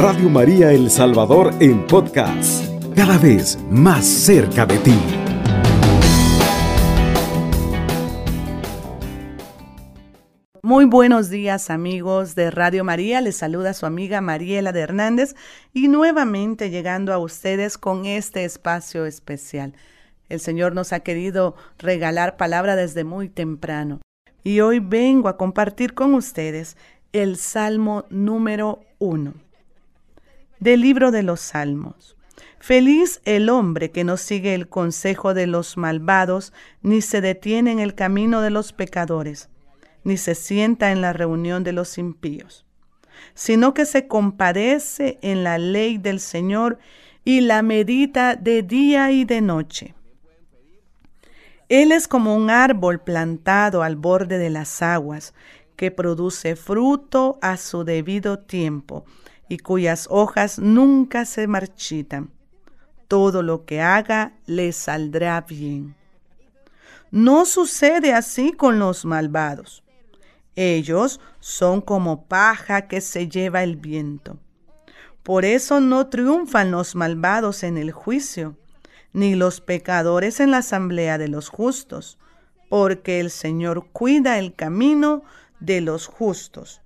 Radio María El Salvador en podcast, cada vez más cerca de ti. Muy buenos días amigos de Radio María, les saluda su amiga Mariela de Hernández y nuevamente llegando a ustedes con este espacio especial. El Señor nos ha querido regalar palabra desde muy temprano y hoy vengo a compartir con ustedes el Salmo número uno del libro de los Salmos. Feliz el hombre que no sigue el consejo de los malvados, ni se detiene en el camino de los pecadores, ni se sienta en la reunión de los impíos, sino que se compadece en la ley del Señor y la medita de día y de noche. Él es como un árbol plantado al borde de las aguas, que produce fruto a su debido tiempo y cuyas hojas nunca se marchitan. Todo lo que haga le saldrá bien. No sucede así con los malvados. Ellos son como paja que se lleva el viento. Por eso no triunfan los malvados en el juicio ni los pecadores en la asamblea de los justos, porque el Señor cuida el camino de los justos,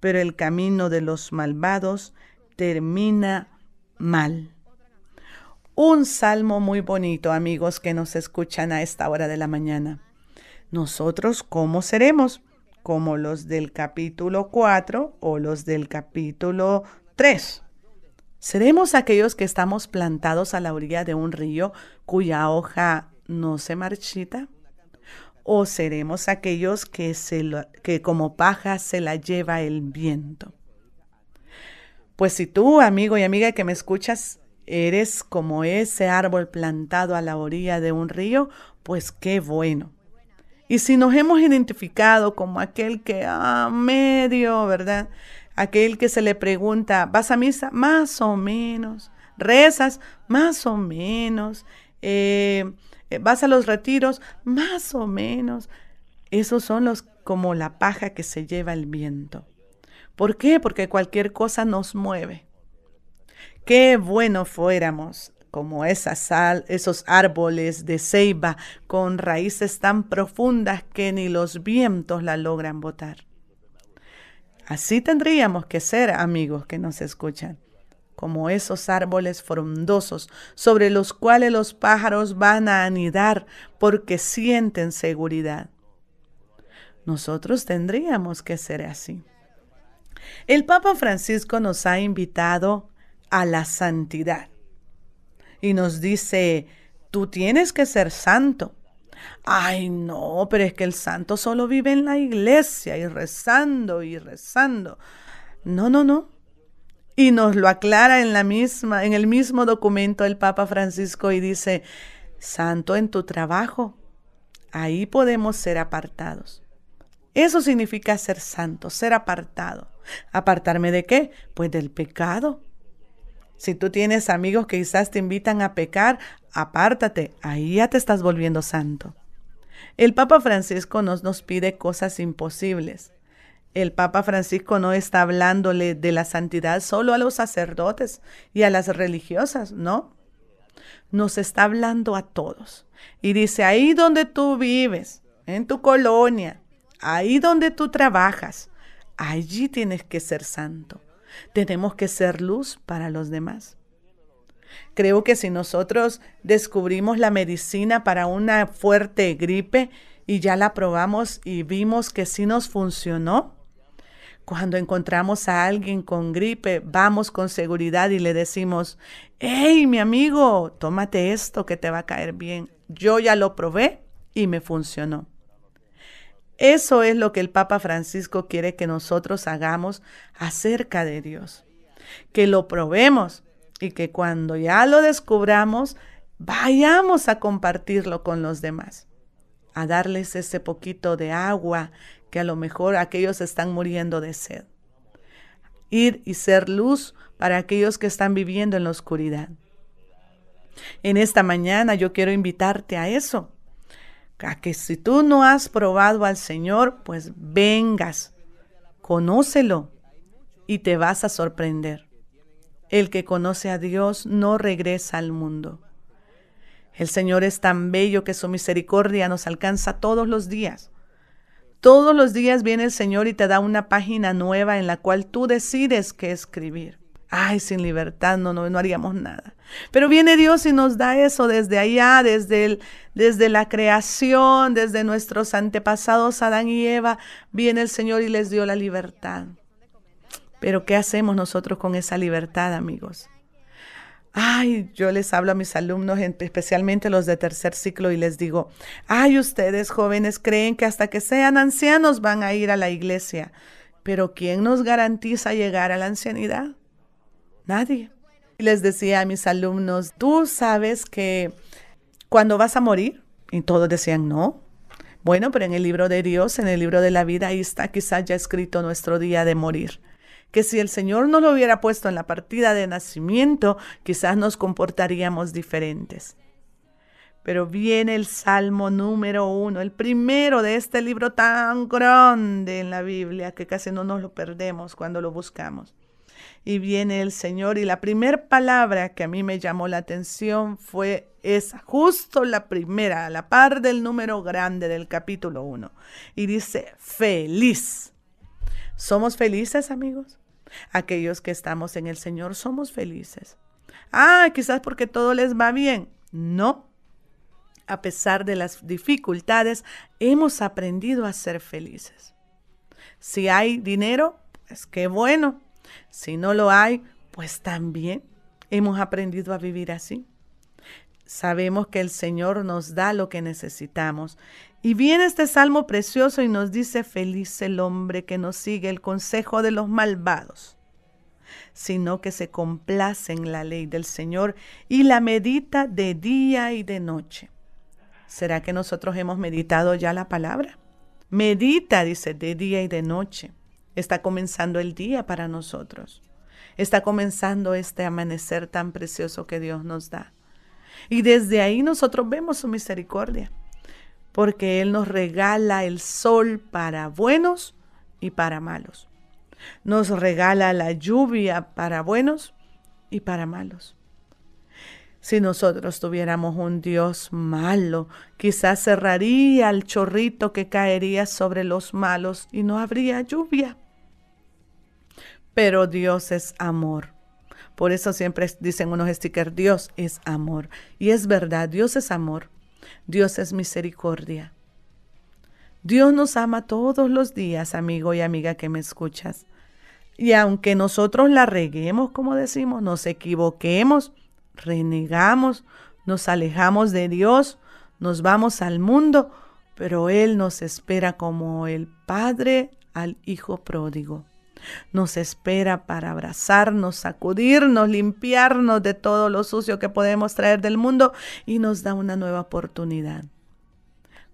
pero el camino de los malvados termina mal. Un salmo muy bonito, amigos que nos escuchan a esta hora de la mañana. Nosotros, ¿cómo seremos? Como los del capítulo 4 o los del capítulo 3. ¿Seremos aquellos que estamos plantados a la orilla de un río cuya hoja no se marchita? ¿O seremos aquellos que, se que como paja se la lleva el viento? Pues si tú, amigo y amiga que me escuchas, eres como ese árbol plantado a la orilla de un río, pues qué bueno. Y si nos hemos identificado como aquel que ah, medio, ¿verdad? aquel que se le pregunta, ¿vas a misa? Más o menos. ¿Rezas? Más o menos. Eh, ¿Vas a los retiros? Más o menos. Esos son los como la paja que se lleva el viento. ¿Por qué? Porque cualquier cosa nos mueve. Qué bueno fuéramos como sal, esos árboles de ceiba con raíces tan profundas que ni los vientos la logran botar. Así tendríamos que ser, amigos que nos escuchan, como esos árboles frondosos sobre los cuales los pájaros van a anidar porque sienten seguridad. Nosotros tendríamos que ser así. El Papa Francisco nos ha invitado a la santidad y nos dice, tú tienes que ser santo. Ay, no, pero es que el santo solo vive en la iglesia y rezando y rezando. No, no, no. Y nos lo aclara en la misma, en el mismo documento el Papa Francisco y dice, santo en tu trabajo. Ahí podemos ser apartados. Eso significa ser santo, ser apartado. ¿Apartarme de qué? Pues del pecado. Si tú tienes amigos que quizás te invitan a pecar, apártate, ahí ya te estás volviendo santo. El Papa Francisco nos, nos pide cosas imposibles. El Papa Francisco no está hablándole de la santidad solo a los sacerdotes y a las religiosas, no. Nos está hablando a todos. Y dice, ahí donde tú vives, en tu colonia, ahí donde tú trabajas, allí tienes que ser santo. Tenemos que ser luz para los demás. Creo que si nosotros descubrimos la medicina para una fuerte gripe y ya la probamos y vimos que sí nos funcionó, cuando encontramos a alguien con gripe, vamos con seguridad y le decimos, hey, mi amigo, tómate esto que te va a caer bien. Yo ya lo probé y me funcionó. Eso es lo que el Papa Francisco quiere que nosotros hagamos acerca de Dios. Que lo probemos y que cuando ya lo descubramos, vayamos a compartirlo con los demás, a darles ese poquito de agua que a lo mejor aquellos están muriendo de sed. Ir y ser luz para aquellos que están viviendo en la oscuridad. En esta mañana yo quiero invitarte a eso, a que si tú no has probado al Señor, pues vengas, conócelo y te vas a sorprender. El que conoce a Dios no regresa al mundo. El Señor es tan bello que su misericordia nos alcanza todos los días. Todos los días viene el Señor y te da una página nueva en la cual tú decides qué escribir. Ay, sin libertad no, no, no haríamos nada. Pero viene Dios y nos da eso desde allá, desde, el, desde la creación, desde nuestros antepasados Adán y Eva. Viene el Señor y les dio la libertad. Pero ¿qué hacemos nosotros con esa libertad, amigos? Ay, yo les hablo a mis alumnos, especialmente los de tercer ciclo, y les digo, ay, ustedes jóvenes creen que hasta que sean ancianos van a ir a la iglesia, pero ¿quién nos garantiza llegar a la ancianidad? Nadie. Y les decía a mis alumnos, tú sabes que cuando vas a morir, y todos decían, no. Bueno, pero en el libro de Dios, en el libro de la vida, ahí está quizás ya escrito nuestro día de morir que si el Señor no lo hubiera puesto en la partida de nacimiento, quizás nos comportaríamos diferentes. Pero viene el Salmo número uno, el primero de este libro tan grande en la Biblia que casi no nos lo perdemos cuando lo buscamos. Y viene el Señor y la primera palabra que a mí me llamó la atención fue esa, justo la primera, a la par del número grande del capítulo 1. Y dice, feliz. ¿Somos felices, amigos? Aquellos que estamos en el Señor somos felices. Ah, quizás porque todo les va bien. No. A pesar de las dificultades, hemos aprendido a ser felices. Si hay dinero, pues qué bueno. Si no lo hay, pues también hemos aprendido a vivir así. Sabemos que el Señor nos da lo que necesitamos y viene este salmo precioso y nos dice, feliz el hombre que no sigue el consejo de los malvados, sino que se complace en la ley del Señor y la medita de día y de noche. ¿Será que nosotros hemos meditado ya la palabra? Medita, dice, de día y de noche. Está comenzando el día para nosotros. Está comenzando este amanecer tan precioso que Dios nos da. Y desde ahí nosotros vemos su misericordia porque Él nos regala el sol para buenos y para malos. Nos regala la lluvia para buenos y para malos. Si nosotros tuviéramos un Dios malo, quizás cerraría el chorrito que caería sobre los malos y no habría lluvia. Pero Dios es amor. Por eso siempre dicen unos stickers, Dios es amor. Y es verdad, Dios es amor. Dios es misericordia. Dios nos ama todos los días, amigo y amiga que me escuchas. Y aunque nosotros la reguemos, como decimos, nos equivoquemos, renegamos, nos alejamos de Dios, nos vamos al mundo, pero Él nos espera como el Padre al Hijo pródigo. Nos espera para abrazarnos, sacudirnos, limpiarnos de todo lo sucio que podemos traer del mundo y nos da una nueva oportunidad.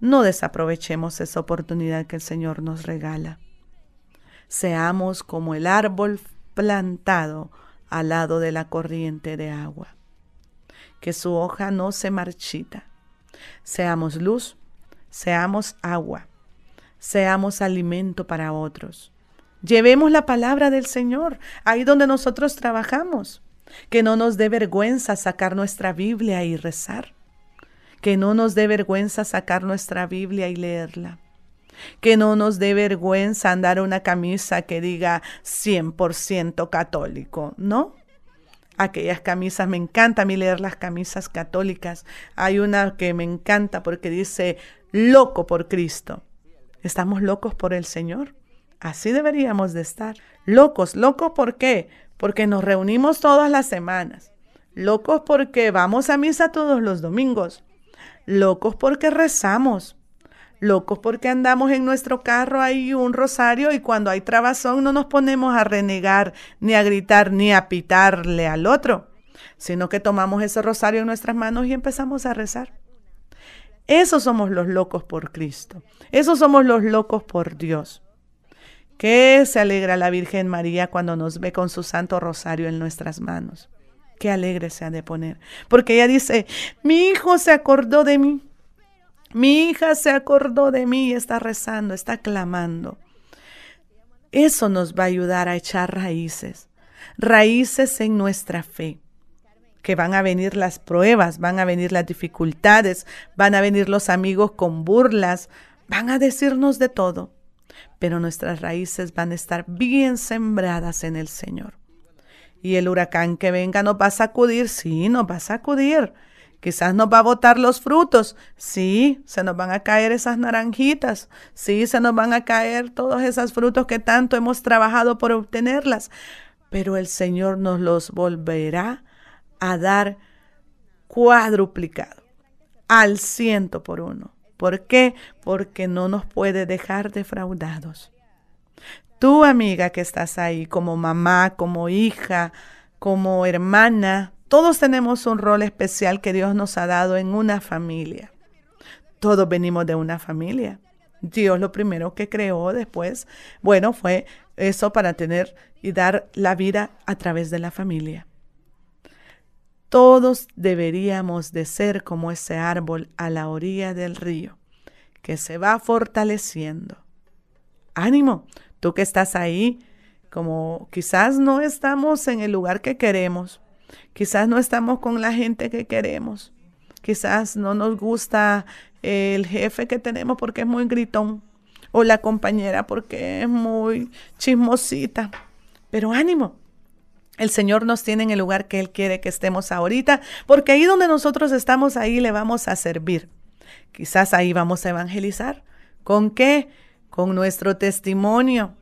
No desaprovechemos esa oportunidad que el Señor nos regala. Seamos como el árbol plantado al lado de la corriente de agua, que su hoja no se marchita. Seamos luz, seamos agua, seamos alimento para otros Llevemos la palabra del Señor ahí donde nosotros trabajamos. Que no nos dé vergüenza sacar nuestra Biblia y rezar. Que no nos dé vergüenza sacar nuestra Biblia y leerla. Que no nos dé vergüenza andar una camisa que diga 100% católico, ¿no? Aquellas camisas, me encanta a mí leer las camisas católicas. Hay una que me encanta porque dice loco por Cristo. ¿Estamos locos por el Señor? Así deberíamos de estar. Locos, locos ¿por qué? Porque nos reunimos todas las semanas. Locos porque vamos a misa todos los domingos. Locos porque rezamos. Locos porque andamos en nuestro carro ahí un rosario y cuando hay trabazón no nos ponemos a renegar, ni a gritar, ni a pitarle al otro, sino que tomamos ese rosario en nuestras manos y empezamos a rezar. Esos somos los locos por Cristo. Esos somos los locos por Dios. Qué se alegra la Virgen María cuando nos ve con su santo rosario en nuestras manos. Qué alegre se ha de poner. Porque ella dice, mi hijo se acordó de mí. Mi hija se acordó de mí está rezando, está clamando. Eso nos va a ayudar a echar raíces, raíces en nuestra fe que van a venir las pruebas, van a venir las dificultades, van a venir los amigos con burlas, van a decirnos de todo, pero nuestras raíces van a estar bien sembradas en el Señor. Y el huracán que venga nos va a sacudir, sí, nos va a sacudir. Quizás nos va a botar los frutos, sí, se nos van a caer esas naranjitas, sí, se nos van a caer todos esos frutos que tanto hemos trabajado por obtenerlas, pero el Señor nos los volverá a dar cuadruplicado, al ciento por uno. ¿Por qué? Porque no nos puede dejar defraudados. Tú, amiga que estás ahí, como mamá, como hija, como hermana, todos tenemos un rol especial que Dios nos ha dado en una familia. Todos venimos de una familia. Dios lo primero que creó después, bueno, fue eso para tener y dar la vida a través de la familia. Todos deberíamos de ser como ese árbol a la orilla del río, que se va fortaleciendo. Ánimo, tú que estás ahí, como quizás no estamos en el lugar que queremos, quizás no estamos con la gente que queremos, quizás no nos gusta el jefe que tenemos porque es muy gritón, o la compañera porque es muy chismosita. Pero ánimo, el Señor nos tiene en el lugar que Él quiere que estemos ahorita, porque ahí donde nosotros estamos, ahí le vamos a servir. Quizás ahí vamos a evangelizar. ¿Con qué? Con nuestro testimonio.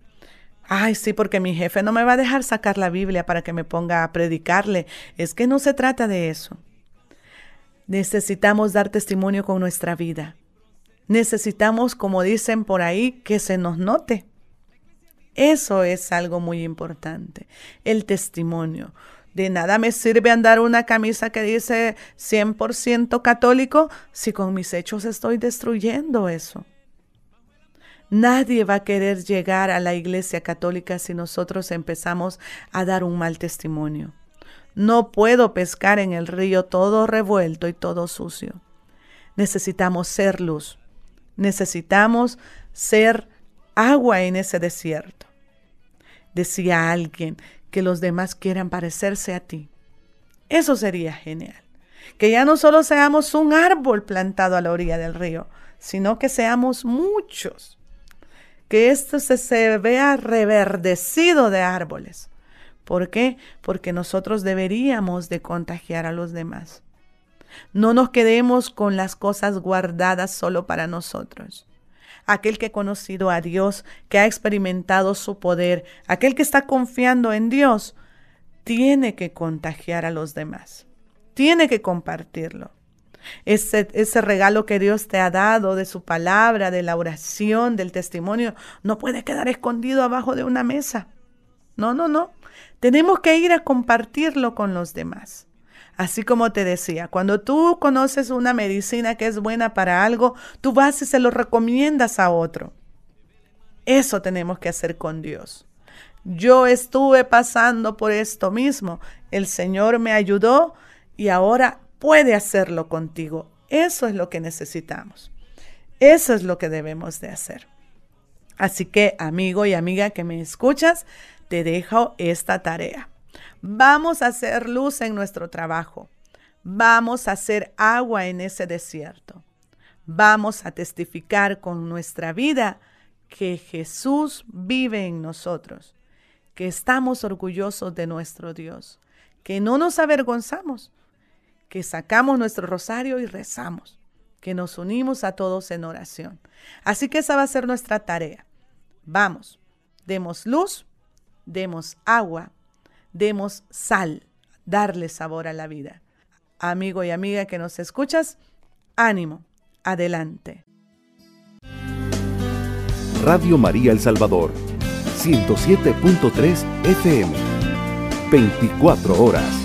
Ay, sí, porque mi jefe no me va a dejar sacar la Biblia para que me ponga a predicarle. Es que no se trata de eso. Necesitamos dar testimonio con nuestra vida. Necesitamos, como dicen por ahí, que se nos note. Eso es algo muy importante, el testimonio. De nada me sirve andar una camisa que dice 100% católico si con mis hechos estoy destruyendo eso. Nadie va a querer llegar a la iglesia católica si nosotros empezamos a dar un mal testimonio. No puedo pescar en el río todo revuelto y todo sucio. Necesitamos ser luz. Necesitamos ser agua en ese desierto. Decía alguien que los demás quieran parecerse a ti. Eso sería genial. Que ya no solo seamos un árbol plantado a la orilla del río, sino que seamos muchos. Que esto se, vea reverdecido de árboles. ¿Por qué? Porque nosotros deberíamos de contagiar a los demás. No nos quedemos con las cosas guardadas solo para nosotros aquel que ha conocido a Dios, que ha experimentado su poder, aquel que está confiando en Dios, tiene que contagiar a los demás, tiene que compartirlo. Ese, regalo que Dios te ha dado de su palabra, de la oración, del testimonio, no puede quedar escondido abajo de una mesa. No, no, no. Tenemos que ir a compartirlo con los demás. Así como te decía, cuando tú conoces una medicina que es buena para algo, tú vas y se lo recomiendas a otro. Eso tenemos que hacer con Dios. Yo estuve pasando por esto mismo. El Señor me ayudó y ahora puede hacerlo contigo. Eso es lo que necesitamos. Eso es lo que debemos de hacer. Así que, amigo y amiga que me escuchas, te dejo esta tarea. Vamos a hacer luz en nuestro trabajo. Vamos a hacer agua en ese desierto. Vamos a testificar con nuestra vida que Jesús vive en nosotros, que estamos orgullosos de nuestro Dios, que no nos avergonzamos, que sacamos nuestro rosario y rezamos, que nos unimos a todos en oración. Así que esa va a ser nuestra tarea. Vamos, demos luz, demos agua demos sal, darle sabor a la vida. Amigo y amiga que nos escuchas, ánimo, adelante. Radio María El Salvador, 107.3 FM, 24 horas.